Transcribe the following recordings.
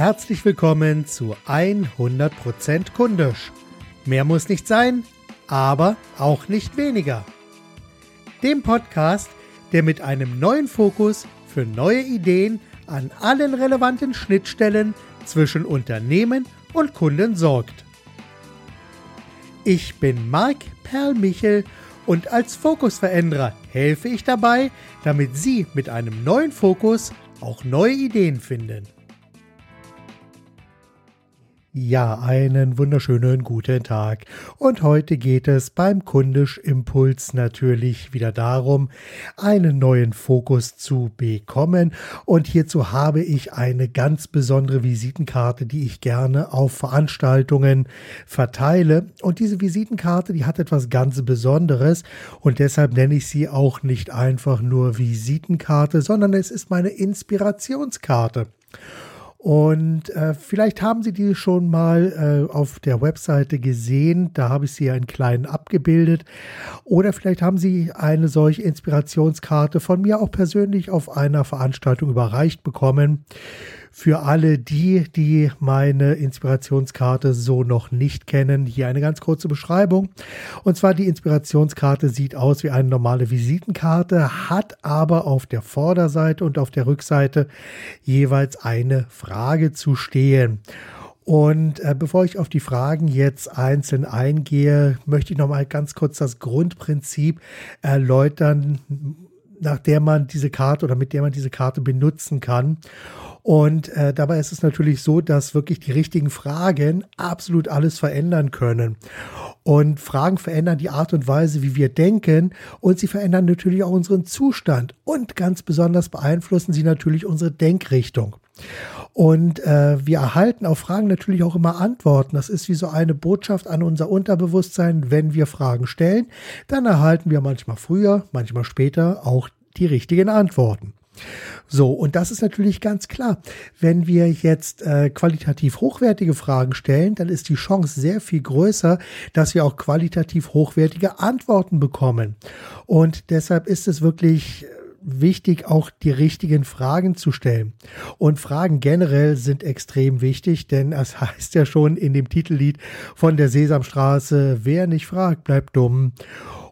herzlich willkommen zu 100% kundisch. Mehr muss nicht sein, aber auch nicht weniger. Dem Podcast, der mit einem neuen Fokus für neue Ideen an allen relevanten Schnittstellen zwischen Unternehmen und Kunden sorgt. Ich bin Marc Perlmichel und als Fokusveränderer helfe ich dabei, damit Sie mit einem neuen Fokus auch neue Ideen finden. Ja, einen wunderschönen guten Tag. Und heute geht es beim Kundisch Impuls natürlich wieder darum, einen neuen Fokus zu bekommen. Und hierzu habe ich eine ganz besondere Visitenkarte, die ich gerne auf Veranstaltungen verteile. Und diese Visitenkarte, die hat etwas ganz Besonderes. Und deshalb nenne ich sie auch nicht einfach nur Visitenkarte, sondern es ist meine Inspirationskarte. Und äh, vielleicht haben Sie die schon mal äh, auf der Webseite gesehen. Da habe ich sie einen kleinen abgebildet. Oder vielleicht haben Sie eine solche Inspirationskarte von mir auch persönlich auf einer Veranstaltung überreicht bekommen. Für alle die, die meine Inspirationskarte so noch nicht kennen, hier eine ganz kurze Beschreibung. Und zwar die Inspirationskarte sieht aus wie eine normale Visitenkarte, hat aber auf der Vorderseite und auf der Rückseite jeweils eine Frage zu stehen. Und äh, bevor ich auf die Fragen jetzt einzeln eingehe, möchte ich noch mal ganz kurz das Grundprinzip erläutern, nach der man diese Karte oder mit der man diese Karte benutzen kann. Und äh, dabei ist es natürlich so, dass wirklich die richtigen Fragen absolut alles verändern können. Und Fragen verändern die Art und Weise, wie wir denken. Und sie verändern natürlich auch unseren Zustand. Und ganz besonders beeinflussen sie natürlich unsere Denkrichtung. Und äh, wir erhalten auf Fragen natürlich auch immer Antworten. Das ist wie so eine Botschaft an unser Unterbewusstsein. Wenn wir Fragen stellen, dann erhalten wir manchmal früher, manchmal später auch die richtigen Antworten. So, und das ist natürlich ganz klar. Wenn wir jetzt äh, qualitativ hochwertige Fragen stellen, dann ist die Chance sehr viel größer, dass wir auch qualitativ hochwertige Antworten bekommen. Und deshalb ist es wirklich wichtig, auch die richtigen Fragen zu stellen. Und Fragen generell sind extrem wichtig, denn es heißt ja schon in dem Titellied von der Sesamstraße, wer nicht fragt, bleibt dumm.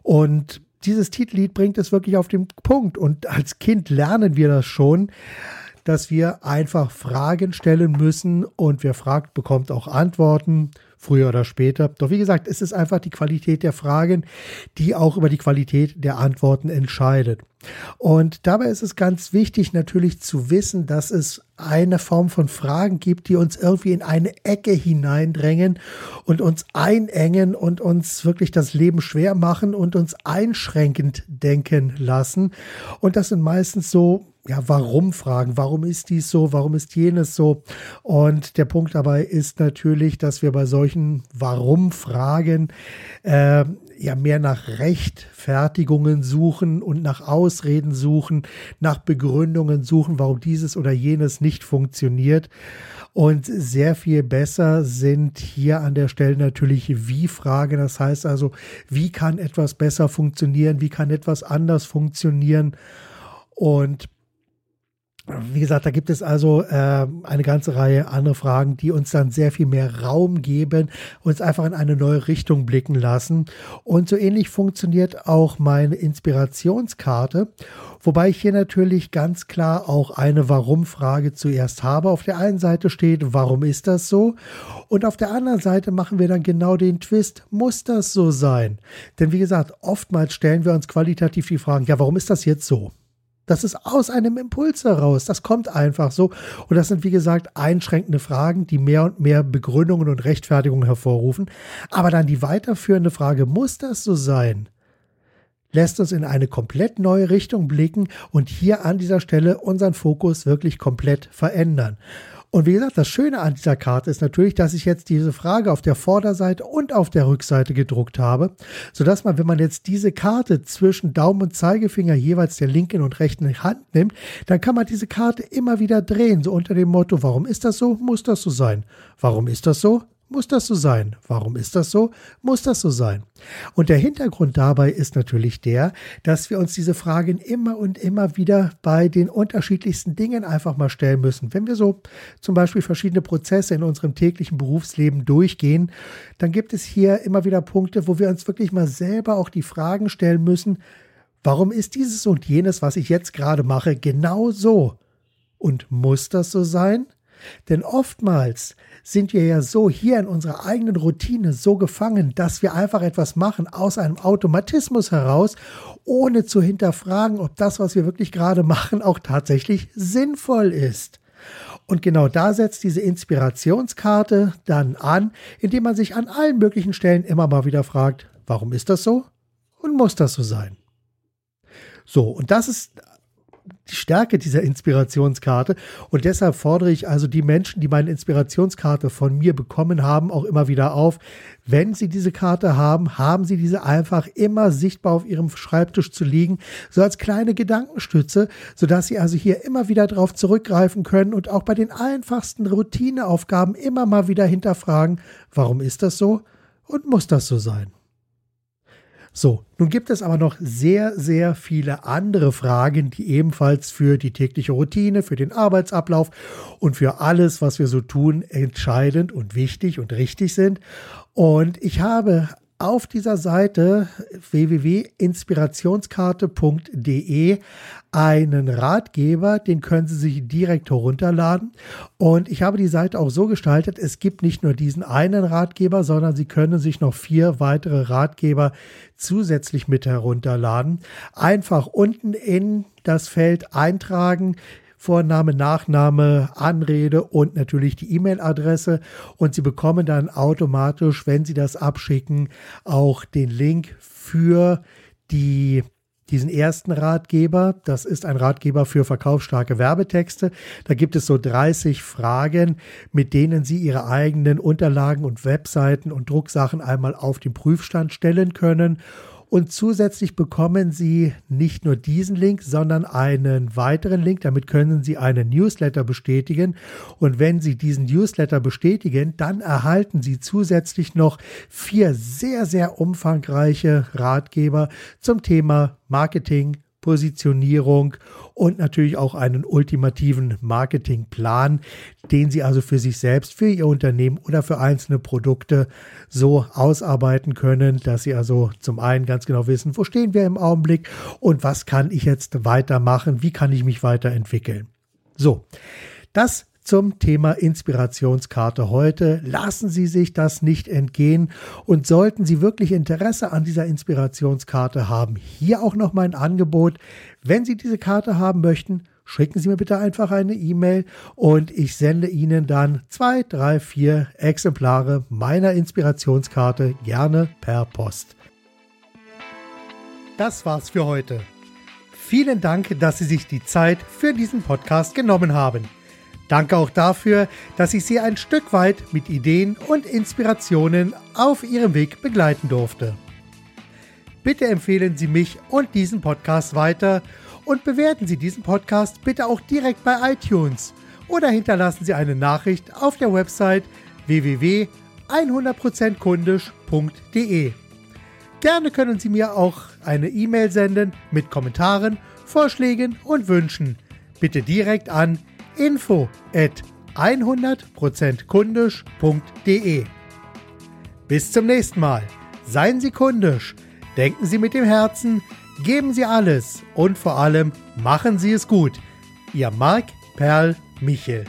Und dieses Titellied bringt es wirklich auf den Punkt. Und als Kind lernen wir das schon, dass wir einfach Fragen stellen müssen und wer fragt, bekommt auch Antworten, früher oder später. Doch wie gesagt, es ist einfach die Qualität der Fragen, die auch über die Qualität der Antworten entscheidet. Und dabei ist es ganz wichtig natürlich zu wissen, dass es eine Form von Fragen gibt, die uns irgendwie in eine Ecke hineindrängen und uns einengen und uns wirklich das Leben schwer machen und uns einschränkend denken lassen. Und das sind meistens so ja, warum fragen. Warum ist dies so? Warum ist jenes so? Und der Punkt dabei ist natürlich, dass wir bei solchen Warum-Fragen äh, ja mehr nach Rechtfertigungen suchen und nach Ausreden suchen, nach Begründungen suchen, warum dieses oder jenes nicht funktioniert. Und sehr viel besser sind hier an der Stelle natürlich Wie-Fragen. Das heißt also, wie kann etwas besser funktionieren? Wie kann etwas anders funktionieren? Und wie gesagt, da gibt es also äh, eine ganze Reihe andere Fragen, die uns dann sehr viel mehr Raum geben, uns einfach in eine neue Richtung blicken lassen. Und so ähnlich funktioniert auch meine Inspirationskarte, wobei ich hier natürlich ganz klar auch eine Warum-Frage zuerst habe. Auf der einen Seite steht, warum ist das so? Und auf der anderen Seite machen wir dann genau den Twist, muss das so sein? Denn wie gesagt, oftmals stellen wir uns qualitativ die Fragen, ja, warum ist das jetzt so? Das ist aus einem Impuls heraus. Das kommt einfach so. Und das sind, wie gesagt, einschränkende Fragen, die mehr und mehr Begründungen und Rechtfertigungen hervorrufen. Aber dann die weiterführende Frage, muss das so sein? Lässt uns in eine komplett neue Richtung blicken und hier an dieser Stelle unseren Fokus wirklich komplett verändern. Und wie gesagt, das Schöne an dieser Karte ist natürlich, dass ich jetzt diese Frage auf der Vorderseite und auf der Rückseite gedruckt habe, sodass man, wenn man jetzt diese Karte zwischen Daumen und Zeigefinger jeweils der linken und rechten Hand nimmt, dann kann man diese Karte immer wieder drehen, so unter dem Motto, warum ist das so? Muss das so sein? Warum ist das so? Muss das so sein? Warum ist das so? Muss das so sein? Und der Hintergrund dabei ist natürlich der, dass wir uns diese Fragen immer und immer wieder bei den unterschiedlichsten Dingen einfach mal stellen müssen. Wenn wir so zum Beispiel verschiedene Prozesse in unserem täglichen Berufsleben durchgehen, dann gibt es hier immer wieder Punkte, wo wir uns wirklich mal selber auch die Fragen stellen müssen, warum ist dieses und jenes, was ich jetzt gerade mache, genau so? Und muss das so sein? Denn oftmals sind wir ja so hier in unserer eigenen Routine so gefangen, dass wir einfach etwas machen aus einem Automatismus heraus, ohne zu hinterfragen, ob das, was wir wirklich gerade machen, auch tatsächlich sinnvoll ist. Und genau da setzt diese Inspirationskarte dann an, indem man sich an allen möglichen Stellen immer mal wieder fragt, warum ist das so und muss das so sein? So, und das ist die Stärke dieser Inspirationskarte. Und deshalb fordere ich also die Menschen, die meine Inspirationskarte von mir bekommen haben, auch immer wieder auf. Wenn sie diese Karte haben, haben sie diese einfach immer sichtbar auf ihrem Schreibtisch zu liegen, so als kleine Gedankenstütze, sodass sie also hier immer wieder darauf zurückgreifen können und auch bei den einfachsten Routineaufgaben immer mal wieder hinterfragen, warum ist das so und muss das so sein? So, nun gibt es aber noch sehr, sehr viele andere Fragen, die ebenfalls für die tägliche Routine, für den Arbeitsablauf und für alles, was wir so tun, entscheidend und wichtig und richtig sind. Und ich habe auf dieser Seite www.inspirationskarte.de einen Ratgeber, den können Sie sich direkt herunterladen. Und ich habe die Seite auch so gestaltet, es gibt nicht nur diesen einen Ratgeber, sondern Sie können sich noch vier weitere Ratgeber zusätzlich mit herunterladen. Einfach unten in das Feld eintragen Vorname, Nachname, Anrede und natürlich die E-Mail-Adresse. Und Sie bekommen dann automatisch, wenn Sie das abschicken, auch den Link für die diesen ersten Ratgeber. Das ist ein Ratgeber für verkaufsstarke Werbetexte. Da gibt es so 30 Fragen, mit denen Sie Ihre eigenen Unterlagen und Webseiten und Drucksachen einmal auf den Prüfstand stellen können. Und zusätzlich bekommen Sie nicht nur diesen Link, sondern einen weiteren Link. Damit können Sie einen Newsletter bestätigen. Und wenn Sie diesen Newsletter bestätigen, dann erhalten Sie zusätzlich noch vier sehr, sehr umfangreiche Ratgeber zum Thema Marketing, Positionierung und natürlich auch einen ultimativen Marketingplan, den Sie also für sich selbst, für Ihr Unternehmen oder für einzelne Produkte so ausarbeiten können, dass Sie also zum einen ganz genau wissen, wo stehen wir im Augenblick und was kann ich jetzt weitermachen, wie kann ich mich weiterentwickeln. So, das zum Thema Inspirationskarte heute. Lassen Sie sich das nicht entgehen und sollten Sie wirklich Interesse an dieser Inspirationskarte haben, hier auch noch mein Angebot. Wenn Sie diese Karte haben möchten, schicken Sie mir bitte einfach eine E-Mail und ich sende Ihnen dann zwei, drei, vier Exemplare meiner Inspirationskarte gerne per Post. Das war's für heute. Vielen Dank, dass Sie sich die Zeit für diesen Podcast genommen haben. Danke auch dafür, dass ich Sie ein Stück weit mit Ideen und Inspirationen auf Ihrem Weg begleiten durfte. Bitte empfehlen Sie mich und diesen Podcast weiter und bewerten Sie diesen Podcast bitte auch direkt bei iTunes oder hinterlassen Sie eine Nachricht auf der Website www.100%kundisch.de. Gerne können Sie mir auch eine E-Mail senden mit Kommentaren, Vorschlägen und Wünschen. Bitte direkt an info at 100%kundisch.de. Bis zum nächsten Mal. Seien Sie kundisch, denken Sie mit dem Herzen, geben Sie alles und vor allem machen Sie es gut. Ihr Marc Perl Michel.